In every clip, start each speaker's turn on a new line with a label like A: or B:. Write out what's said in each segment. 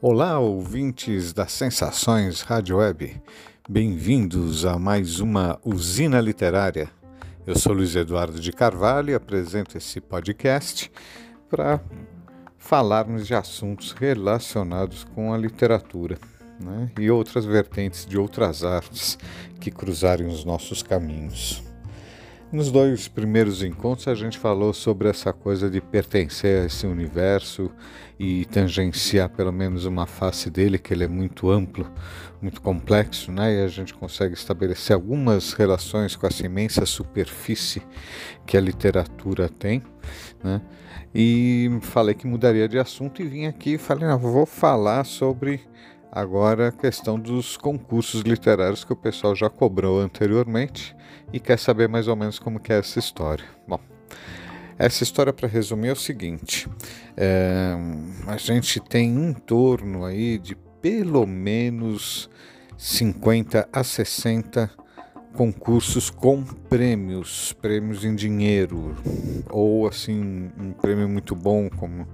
A: Olá, ouvintes das Sensações Rádio Web. Bem-vindos a mais uma usina literária. Eu sou Luiz Eduardo de Carvalho e apresento esse podcast para falarmos de assuntos relacionados com a literatura né, e outras vertentes de outras artes que cruzarem os nossos caminhos. Nos dois primeiros encontros a gente falou sobre essa coisa de pertencer a esse universo e tangenciar pelo menos uma face dele, que ele é muito amplo, muito complexo, né? E a gente consegue estabelecer algumas relações com essa imensa superfície que a literatura tem, né? E falei que mudaria de assunto e vim aqui e falei, não, vou falar sobre Agora a questão dos concursos literários que o pessoal já cobrou anteriormente e quer saber mais ou menos como que é essa história. Bom, essa história para resumir é o seguinte: é, a gente tem em torno aí de pelo menos 50 a 60 concursos com prêmios, prêmios em dinheiro, ou assim, um prêmio muito bom, como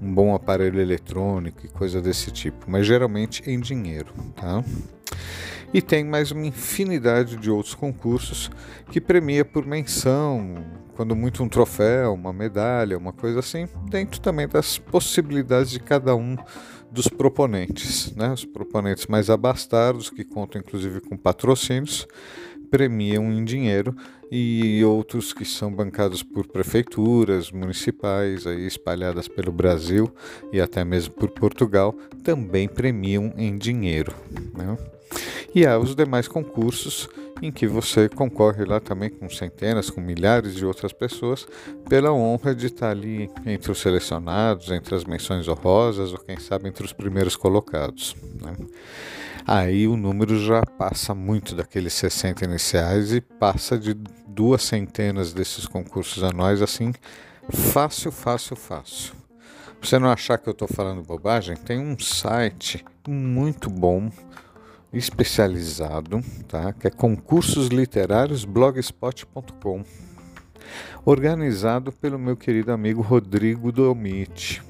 A: um bom aparelho eletrônico e coisa desse tipo, mas geralmente em dinheiro, tá? E tem mais uma infinidade de outros concursos que premia por menção, quando muito um troféu, uma medalha, uma coisa assim, dentro também das possibilidades de cada um dos proponentes, né? Os proponentes mais abastados, que contam inclusive com patrocínios, premiam em dinheiro e outros que são bancados por prefeituras municipais aí espalhadas pelo Brasil e até mesmo por Portugal também premiam em dinheiro. Né? E há os demais concursos em que você concorre lá também com centenas, com milhares de outras pessoas pela honra de estar ali entre os selecionados, entre as menções honrosas ou quem sabe entre os primeiros colocados. Né? aí o número já passa muito daqueles 60 iniciais e passa de duas centenas desses concursos anuais assim, fácil, fácil, fácil. Pra você não achar que eu estou falando bobagem, tem um site muito bom, especializado, tá? que é concursos literários blogspot.com, organizado pelo meu querido amigo Rodrigo Domit.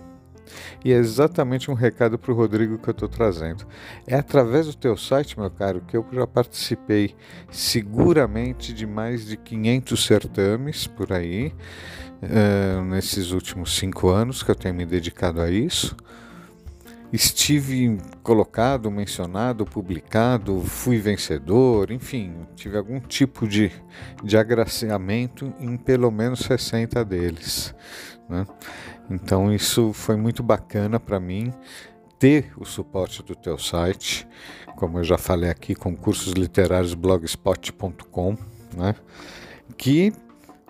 A: E é exatamente um recado para o Rodrigo que eu estou trazendo. É através do teu site, meu caro, que eu já participei seguramente de mais de 500 certames por aí, uh, nesses últimos cinco anos que eu tenho me dedicado a isso. Estive colocado, mencionado, publicado, fui vencedor, enfim, tive algum tipo de, de agraciamento em pelo menos 60 deles. Né? Então isso foi muito bacana para mim ter o suporte do teu site, como eu já falei aqui, concursos literários blogspot.com, né? que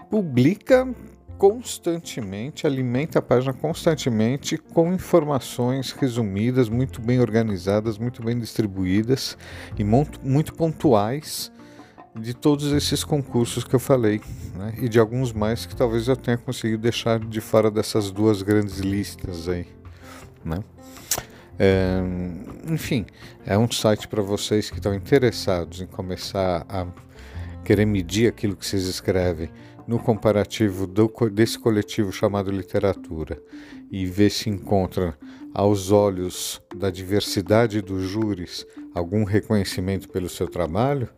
A: publica constantemente, alimenta a página constantemente com informações resumidas, muito bem organizadas, muito bem distribuídas e muito, pontuais de todos esses concursos que eu falei né? e de alguns mais que talvez eu tenha conseguido deixar de fora dessas duas grandes listas aí. Né? É, enfim, é um site para vocês que estão interessados em começar a querer medir aquilo que vocês escrevem no comparativo do, desse coletivo chamado literatura e ver se encontra aos olhos da diversidade dos júris algum reconhecimento pelo seu trabalho,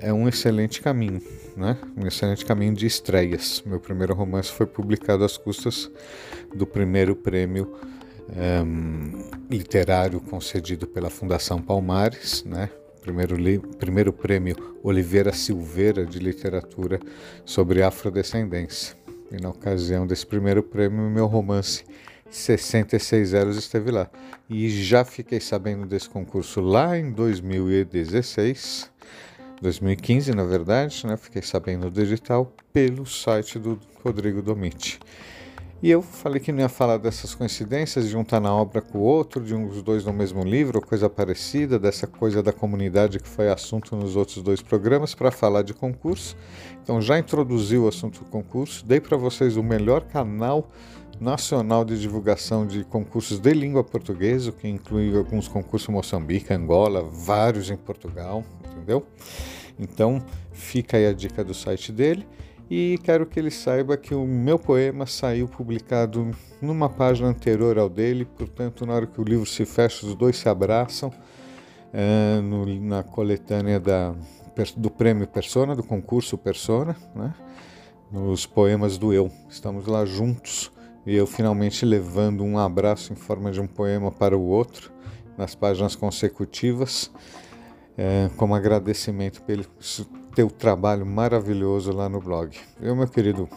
A: é um excelente caminho, né? Um excelente caminho de estreias. Meu primeiro romance foi publicado às custas do primeiro prêmio um, ehm, literário concedido pela Fundação Palmares, né? Primeiro, primeiro prêmio Oliveira Silveira de literatura sobre afrodescendência. E na ocasião desse primeiro prêmio, meu romance 66 Zeros esteve lá. E já fiquei sabendo desse concurso lá em 2016 2015, na verdade, né? Fiquei sabendo do digital pelo site do Rodrigo Domit. E eu falei que não ia falar dessas coincidências de um estar tá na obra com o outro, de um dos dois no mesmo livro, coisa parecida, dessa coisa da comunidade que foi assunto nos outros dois programas, para falar de concurso. Então já introduzi o assunto do concurso, dei para vocês o melhor canal nacional de divulgação de concursos de língua portuguesa, que inclui alguns concursos em Moçambique, Angola, vários em Portugal, entendeu? Então fica aí a dica do site dele. E quero que ele saiba que o meu poema saiu publicado numa página anterior ao dele, portanto, na hora que o livro se fecha, os dois se abraçam é, no, na coletânea da, do prêmio Persona, do concurso Persona, né? nos poemas do Eu. Estamos lá juntos e eu finalmente levando um abraço em forma de um poema para o outro nas páginas consecutivas, é, como agradecimento pelo teu trabalho maravilhoso lá no blog. Eu, meu querido,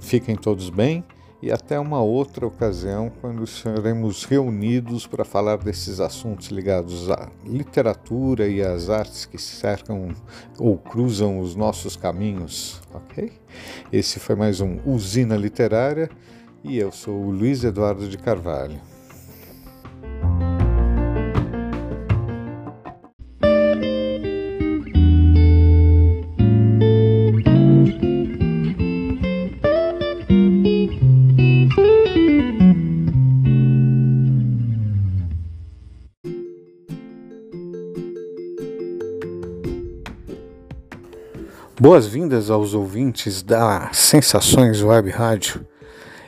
A: fiquem todos bem e até uma outra ocasião quando estaremos reunidos para falar desses assuntos ligados à literatura e às artes que cercam ou cruzam os nossos caminhos, ok? Esse foi mais um Usina Literária e eu sou o Luiz Eduardo de Carvalho. Boas-vindas aos ouvintes da Sensações Web Rádio.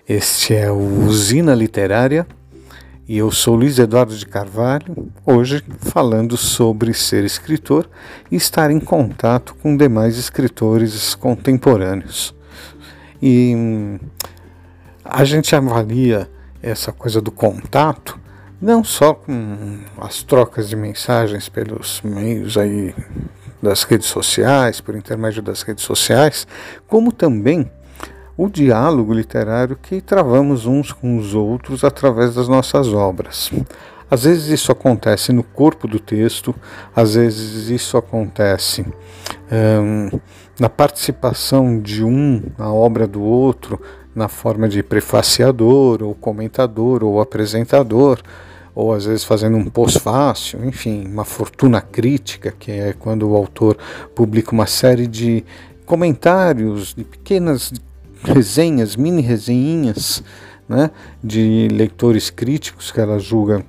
A: Este é o Usina Literária e eu sou Luiz Eduardo de Carvalho, hoje falando sobre ser escritor e estar em contato com demais escritores contemporâneos. E hum, a gente avalia essa coisa do contato não só com as trocas de mensagens pelos meios aí das redes sociais, por intermédio das redes sociais, como também o diálogo literário que travamos uns com os outros através das nossas obras. Às vezes isso acontece no corpo do texto, às vezes isso acontece hum, na participação de um na obra do outro, na forma de prefaciador, ou comentador, ou apresentador ou às vezes fazendo um pós-fácil, enfim, uma fortuna crítica, que é quando o autor publica uma série de comentários, de pequenas resenhas, mini resenhinhas, né, de leitores críticos que ela julga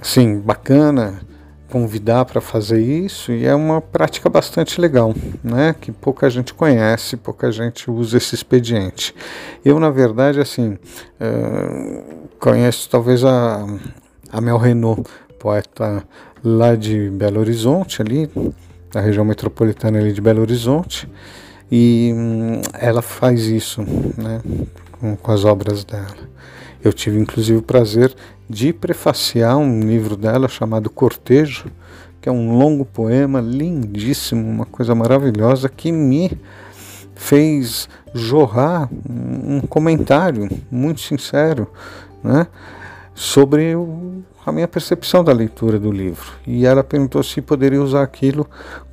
A: assim bacana convidar para fazer isso e é uma prática bastante legal, né? Que pouca gente conhece, pouca gente usa esse expediente. Eu, na verdade, assim, uh, conheço talvez a, a Mel Renault, poeta lá de Belo Horizonte, ali, da região metropolitana ali de Belo Horizonte, e um, ela faz isso, né? Com, com as obras dela. Eu tive inclusive o prazer de prefaciar um livro dela chamado Cortejo, que é um longo poema lindíssimo, uma coisa maravilhosa que me fez jorrar um comentário muito sincero né, sobre o, a minha percepção da leitura do livro. E ela perguntou se poderia usar aquilo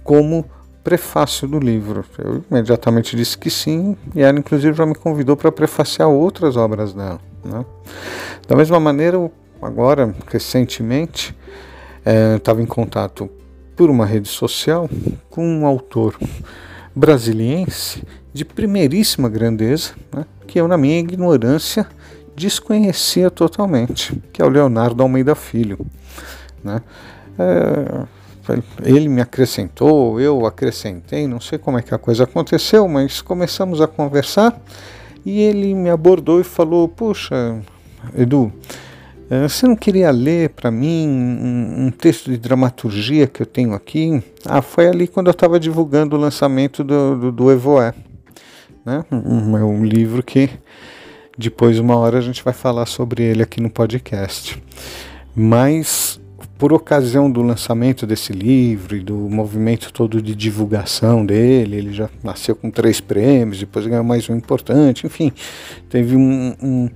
A: como prefácio do livro. Eu imediatamente disse que sim, e ela inclusive já me convidou para prefaciar outras obras dela. Né? Da mesma maneira, agora, recentemente, estava é, em contato por uma rede social com um autor brasiliense de primeiríssima grandeza, né, que eu, na minha ignorância, desconhecia totalmente, que é o Leonardo Almeida Filho. Né. É, ele me acrescentou, eu acrescentei, não sei como é que a coisa aconteceu, mas começamos a conversar e ele me abordou e falou: Puxa, Edu, eh, você não queria ler para mim um, um, texto de dramaturgia que eu tenho aqui? Ah, foi ali quando eu estava divulgando o lançamento do, do, do Evoé. Né? Um, é um livro que depois, uma hora, a gente vai falar sobre ele aqui no podcast. Mas, por ocasião do lançamento desse livro e do movimento todo de divulgação dele, ele já nasceu com três prêmios, depois ganhou mais um importante, enfim, teve um, um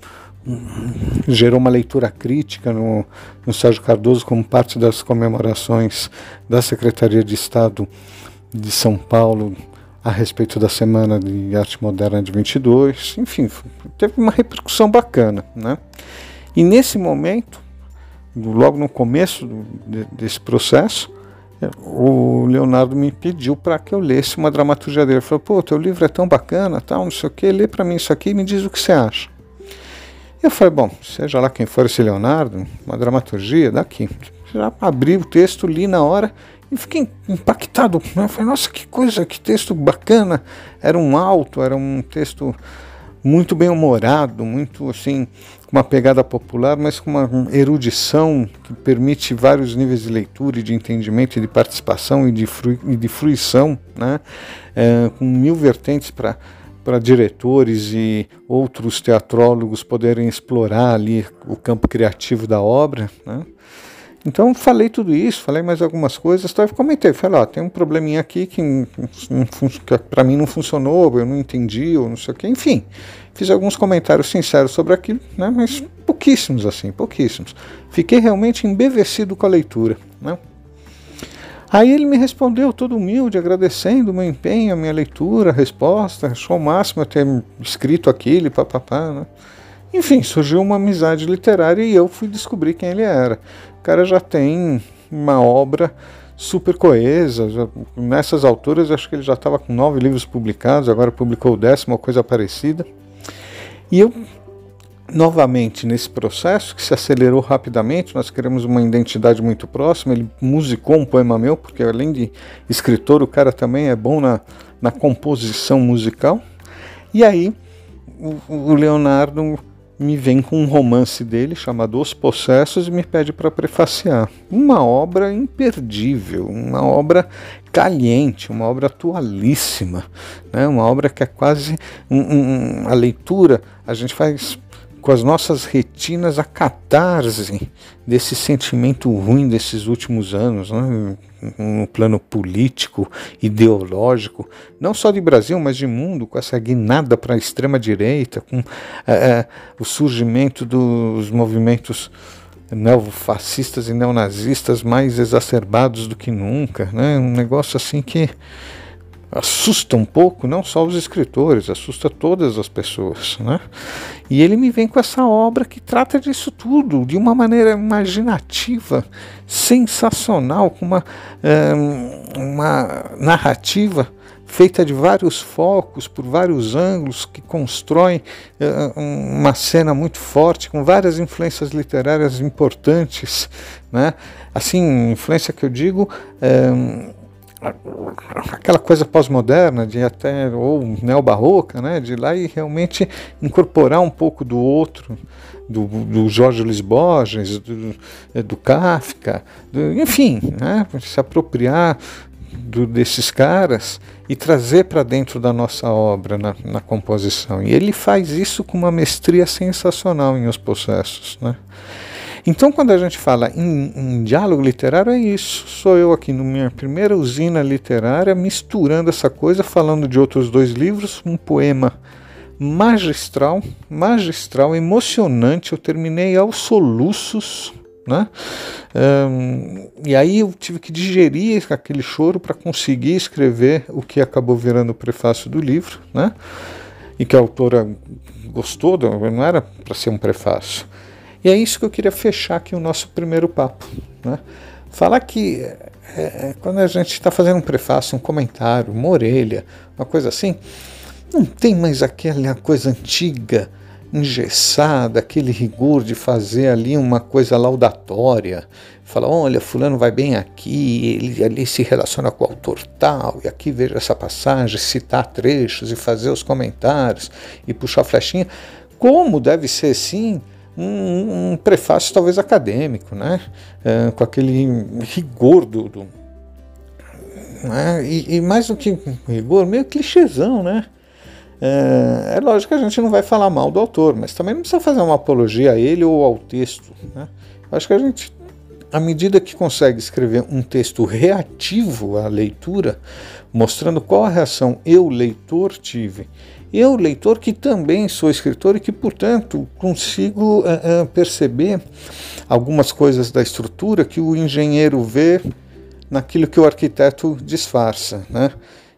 A: gerou uma leitura crítica no, no Sérgio Cardoso como parte das comemorações da Secretaria de Estado de São Paulo a respeito da Semana de Arte Moderna de 22. Enfim, teve uma repercussão bacana. Né? E nesse momento, logo no começo do, de, desse processo, o Leonardo me pediu para que eu lesse uma dramaturgia dele. Ele falou: pô, teu livro é tão bacana, tal, não sei o que, lê para mim isso aqui e me diz o que você acha. Eu falei, bom, seja lá quem for esse Leonardo, uma dramaturgia, daqui. Já abri o texto, li na hora e fiquei impactado. Eu falei, nossa, que coisa, que texto bacana. Era um alto, era um texto muito bem humorado, muito assim, com uma pegada popular, mas com uma erudição que permite vários níveis de leitura e de entendimento e de participação e de, e de fruição, né? É, com mil vertentes para para diretores e outros teatrólogos poderem explorar ali o campo criativo da obra, né? Então falei tudo isso, falei mais algumas coisas, tá? comentei, falei, ó, tem um probleminha aqui que, que para mim não funcionou, eu não entendi, ou não sei o que, enfim, fiz alguns comentários sinceros sobre aquilo, né? Mas pouquíssimos assim, pouquíssimos. Fiquei realmente embevecido com a leitura, né? Aí ele me respondeu todo humilde, agradecendo o meu empenho, a minha leitura, a resposta, achou o máximo eu ter escrito aquilo, papapá, né? Enfim, surgiu uma amizade literária e eu fui descobrir quem ele era. O cara já tem uma obra super coesa. Já, nessas alturas, acho que ele já estava com nove livros publicados, agora publicou o décimo, ou coisa parecida. E eu, novamente, nesse processo que se acelerou rapidamente, nós queremos uma identidade muito próxima. Ele musicou um poema meu, porque além de escritor, o cara também é bom na, na composição musical. E aí, o, o Leonardo me vem com um romance dele chamado Os Possessos e me pede para prefaciar. Uma obra imperdível, uma obra caliente, uma obra atualíssima, né? uma obra que é quase um, um, a leitura, a gente faz com as nossas retinas a catarse desse sentimento ruim desses últimos anos, né? no plano político, ideológico, não só de Brasil, mas de mundo, com essa guinada para a extrema-direita, com é, é, o surgimento dos movimentos neofascistas e neonazistas mais exacerbados do que nunca, né? um negócio assim que assusta um pouco, não só os escritores, assusta todas as pessoas. Né? E ele me vem com essa obra que trata disso tudo, de uma maneira imaginativa, sensacional, com uma, uma narrativa feita de vários focos, por vários ângulos, que constroem uh, uma cena muito forte, com várias influências literárias importantes. Né? Assim, influência que eu digo aquela coisa pós-moderna de até ou neobarroca, né, de lá e realmente incorporar um pouco do outro, do, do Jorge Luiz Borges, do, do Kafka, do, enfim, né, se apropriar do, desses caras e trazer para dentro da nossa obra na, na, composição. E ele faz isso com uma mestria sensacional em Os Processos, né. Então, quando a gente fala em, em, diálogo literário, é isso. Sou eu aqui na minha primeira usina literária, misturando essa coisa, falando de outros dois livros, um poema magistral, magistral, emocionante. Eu terminei aos soluços, né? Um, e aí eu tive que digerir aquele choro para conseguir escrever o que acabou virando o prefácio do livro, né? E que a autora gostou, não era para ser um prefácio e é isso que eu queria fechar aqui o nosso primeiro papo. Né? Falar que é, é quando a gente está fazendo um prefácio, um comentário, uma orelha, uma coisa assim, não tem mais aquela coisa antiga, engessada, aquele rigor de fazer ali uma coisa laudatória. Falar, olha, fulano vai bem aqui, ele ali se relaciona com o autor tal, e aqui veja essa passagem, citar trechos e fazer os comentários e puxar a flechinha. Como deve ser sim um, um prefácio talvez acadêmico, né? É, com aquele rigor do. do né? e, e, mais do que rigor, meio clichêzão, né? É, é, lógico que a gente não vai falar mal do autor, mas também não precisa fazer uma apologia a ele ou ao texto. Né? Acho que a gente, à medida que consegue escrever um texto reativo à leitura, mostrando qual a reação eu, leitor, tive eu, leitor, que também sou escritor e que, portanto, consigo uh, uh, perceber algumas coisas da estrutura que o engenheiro vê naquilo que o arquiteto disfarça, né?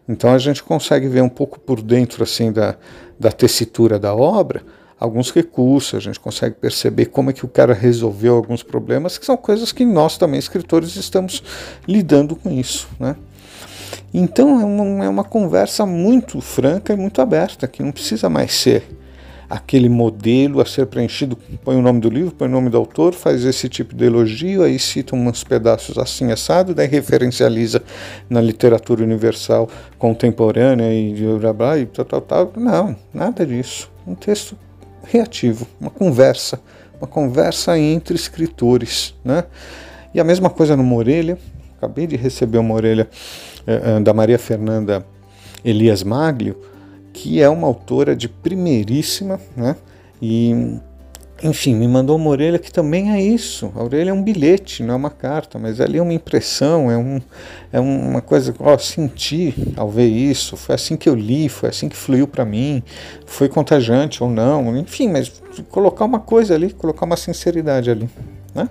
A: Então a gente consegue ver um pouco por dentro assim da, da tessitura da obra, alguns recursos, a gente consegue perceber como é que o cara resolveu alguns problemas, que são coisas que nós também escritores estamos lidando com isso, né? Então é uma, é uma conversa muito franca e muito aberta, que não precisa mais ser aquele modelo a ser preenchido, põe o nome do livro, põe o nome do autor, faz esse tipo de elogio, aí cita uns pedaços assim assado, daí referencializa na literatura universal contemporânea e blá blá e tal, tal, tal. Não, nada disso. Um texto reativo, uma conversa, uma conversa entre escritores, né? E a mesma coisa no Morelha, acabei de receber uma orelha da Maria Fernanda Elias Maglio, que é uma autora de primeiríssima, né? E enfim, me mandou uma orelha que também é isso. A orelha é um bilhete, não é uma carta, mas ali é uma impressão, é, um, é uma coisa, ó, senti ao ver isso, foi assim que eu li, foi assim que fluiu para mim, foi contagiante ou não, enfim, mas colocar uma coisa ali, colocar uma sinceridade ali, né?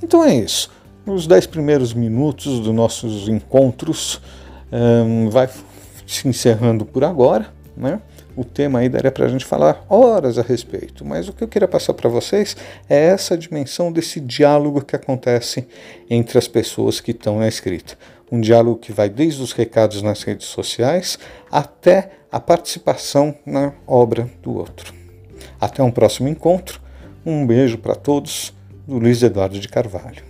A: Então é isso. Os dez primeiros minutos dos nossos encontros um, vai se encerrando por agora, né? O tema aí daria para a gente falar horas a respeito, mas o que eu queria passar para vocês é essa dimensão desse diálogo que acontece entre as pessoas que estão na escrita. Um diálogo que vai desde os recados nas redes sociais até a participação na obra do outro. Até um próximo encontro. Um beijo para todos, do Luiz Eduardo de Carvalho.